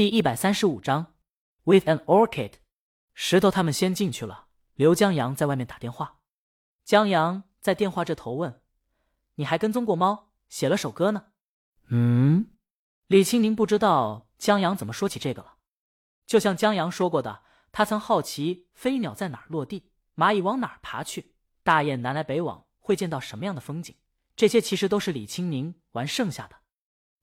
第一百三十五章，With an orchid。石头他们先进去了，刘江阳在外面打电话。江阳在电话这头问：“你还跟踪过猫，写了首歌呢？”嗯，李青宁不知道江阳怎么说起这个了。就像江阳说过的，他曾好奇飞鸟在哪儿落地，蚂蚁往哪儿爬去，大雁南来北往会见到什么样的风景。这些其实都是李青宁玩剩下的。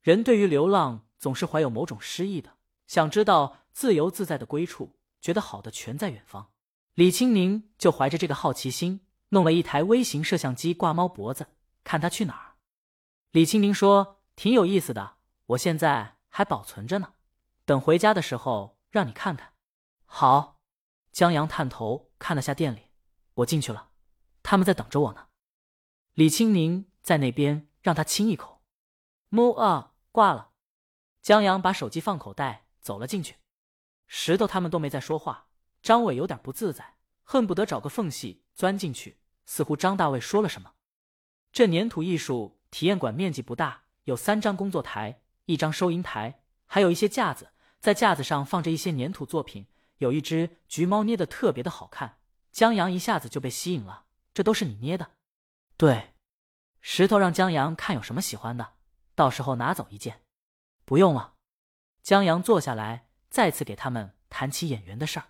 人对于流浪总是怀有某种诗意的，想知道自由自在的归处，觉得好的全在远方。李青宁就怀着这个好奇心，弄了一台微型摄像机挂猫脖子，看它去哪儿。李青宁说：“挺有意思的，我现在还保存着呢，等回家的时候。”让你看看，好。江阳探头看了下店里，我进去了，他们在等着我呢。李青宁在那边让他亲一口。么啊，挂了。江阳把手机放口袋，走了进去。石头他们都没再说话。张伟有点不自在，恨不得找个缝隙钻进去。似乎张大卫说了什么。这粘土艺术体验馆面积不大，有三张工作台，一张收银台，还有一些架子。在架子上放着一些粘土作品，有一只橘猫捏的特别的好看，江阳一下子就被吸引了。这都是你捏的？对，石头让江阳看有什么喜欢的，到时候拿走一件。不用了。江阳坐下来，再次给他们谈起演员的事儿。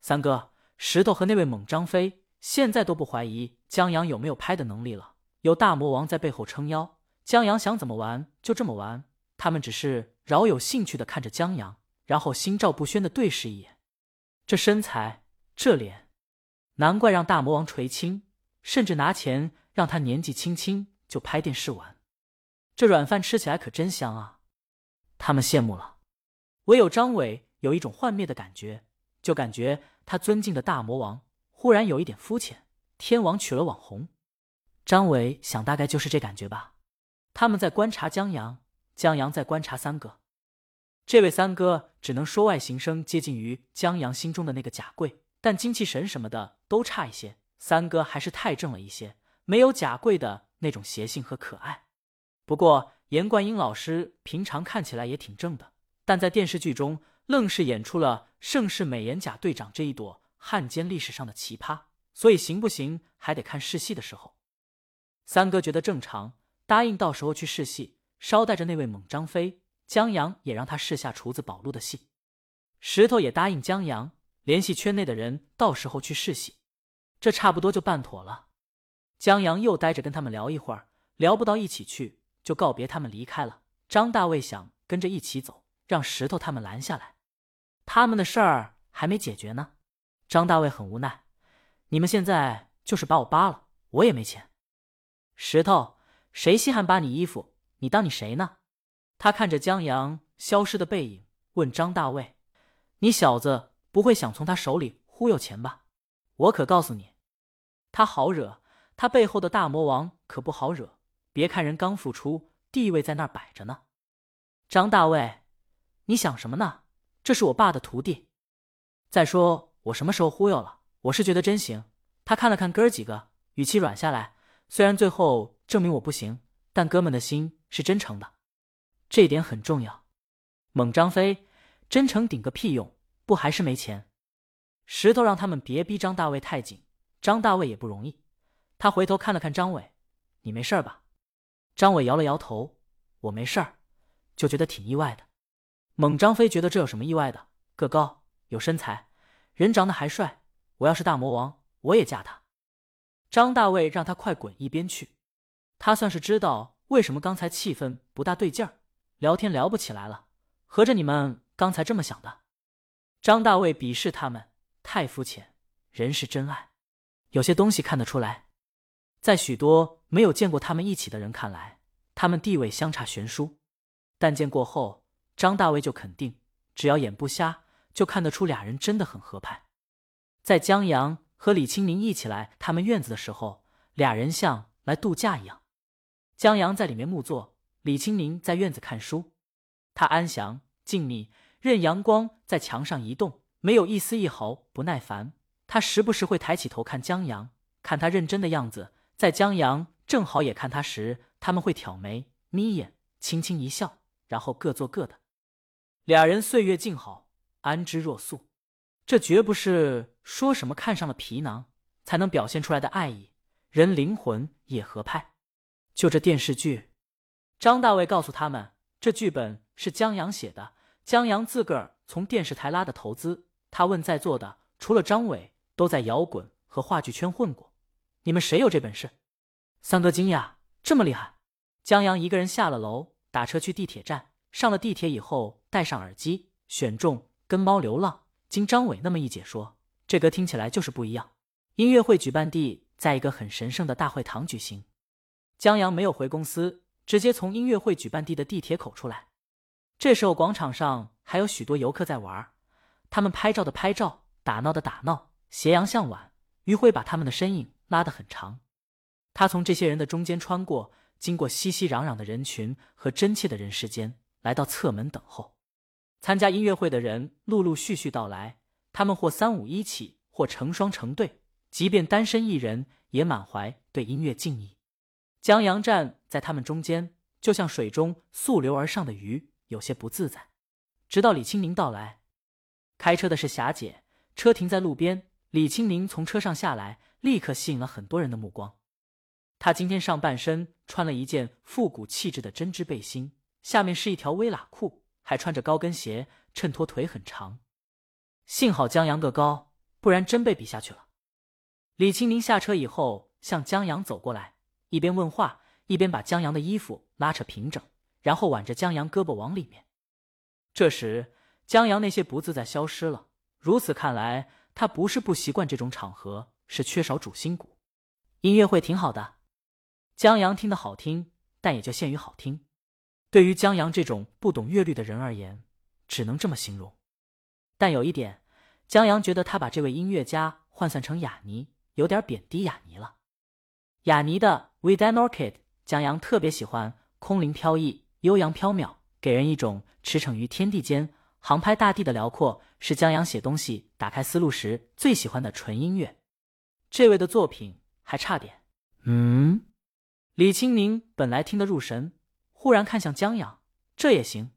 三哥，石头和那位猛张飞现在都不怀疑江阳有没有拍的能力了，有大魔王在背后撑腰，江阳想怎么玩就这么玩，他们只是。饶有兴趣的看着江阳，然后心照不宣的对视一眼。这身材，这脸，难怪让大魔王垂青，甚至拿钱让他年纪轻轻就拍电视玩。这软饭吃起来可真香啊！他们羡慕了。唯有张伟有一种幻灭的感觉，就感觉他尊敬的大魔王忽然有一点肤浅。天王娶了网红，张伟想大概就是这感觉吧。他们在观察江阳，江阳在观察三哥。这位三哥只能说外形生接近于江阳心中的那个贾贵，但精气神什么的都差一些。三哥还是太正了一些，没有贾贵的那种邪性和可爱。不过严冠英老师平常看起来也挺正的，但在电视剧中愣是演出了盛世美颜贾队长这一朵汉奸历史上的奇葩，所以行不行还得看试戏的时候。三哥觉得正常，答应到时候去试戏，捎带着那位猛张飞。江阳也让他试下厨子宝路的戏，石头也答应江阳联系圈内的人，到时候去试戏，这差不多就办妥了。江阳又待着跟他们聊一会儿，聊不到一起去，就告别他们离开了。张大卫想跟着一起走，让石头他们拦下来，他们的事儿还没解决呢。张大卫很无奈，你们现在就是把我扒了，我也没钱。石头，谁稀罕扒你衣服？你当你谁呢？他看着江阳消失的背影，问张大卫：“你小子不会想从他手里忽悠钱吧？我可告诉你，他好惹，他背后的大魔王可不好惹。别看人刚复出，地位在那儿摆着呢。”张大卫，你想什么呢？这是我爸的徒弟。再说我什么时候忽悠了？我是觉得真行。他看了看哥儿几个，语气软下来。虽然最后证明我不行，但哥们的心是真诚的。这点很重要。猛张飞，真诚顶个屁用，不还是没钱？石头让他们别逼张大卫太紧，张大卫也不容易。他回头看了看张伟：“你没事吧？”张伟摇了摇头：“我没事儿，就觉得挺意外的。”猛张飞觉得这有什么意外的？个高，有身材，人长得还帅。我要是大魔王，我也嫁他。张大卫让他快滚一边去。他算是知道为什么刚才气氛不大对劲儿。聊天聊不起来了，合着你们刚才这么想的？张大卫鄙视他们太肤浅，人是真爱，有些东西看得出来。在许多没有见过他们一起的人看来，他们地位相差悬殊。但见过后，张大卫就肯定，只要眼不瞎，就看得出俩人真的很合拍。在江阳和李清明一起来他们院子的时候，俩人像来度假一样。江阳在里面木坐。李清明在院子看书，他安详静谧，任阳光在墙上移动，没有一丝一毫不耐烦。他时不时会抬起头看江阳，看他认真的样子，在江阳正好也看他时，他们会挑眉眯眼，轻轻一笑，然后各做各的。俩人岁月静好，安之若素。这绝不是说什么看上了皮囊才能表现出来的爱意，人灵魂也合拍。就这电视剧，张大卫告诉他们，这剧本是江阳写的，江阳自个儿从电视台拉的投资。他问在座的，除了张伟，都在摇滚和话剧圈混过，你们谁有这本事？三哥惊讶，这么厉害？江阳一个人下了楼，打车去地铁站。上了地铁以后，戴上耳机，选中《跟猫流浪》。经张伟那么一解说，这歌听起来就是不一样。音乐会举办地在一个很神圣的大会堂举行。江阳没有回公司，直接从音乐会举办地的地铁口出来。这时候广场上还有许多游客在玩，他们拍照的拍照，打闹的打闹，斜阳向晚，余晖把他们的身影拉得很长。他从这些人的中间穿过，经过熙熙攘攘的人群和真切的人世间，来到侧门等候。参加音乐会的人陆陆续续到来，他们或三五一起，或成双成对，即便单身一人，也满怀对音乐敬意。江阳站在他们中间，就像水中溯流而上的鱼，有些不自在。直到李清明到来，开车的是霞姐，车停在路边，李清明从车上下来，立刻吸引了很多人的目光。他今天上半身穿了一件复古气质的针织背心，下面是一条微喇裤，还穿着高跟鞋，衬托腿很长。幸好江阳个高，不然真被比下去了。李清明下车以后，向江阳走过来。一边问话，一边把江阳的衣服拉扯平整，然后挽着江阳胳膊往里面。这时，江阳那些不自在消失了。如此看来，他不是不习惯这种场合，是缺少主心骨。音乐会挺好的，江阳听得好听，但也就限于好听。对于江阳这种不懂乐律的人而言，只能这么形容。但有一点，江阳觉得他把这位音乐家换算成雅尼，有点贬低雅尼了。雅尼的《With an Orchid》，江阳特别喜欢，空灵飘逸，悠扬飘渺，给人一种驰骋于天地间，航拍大地的辽阔，是江阳写东西打开思路时最喜欢的纯音乐。这位的作品还差点。嗯，李青宁本来听得入神，忽然看向江阳，这也行。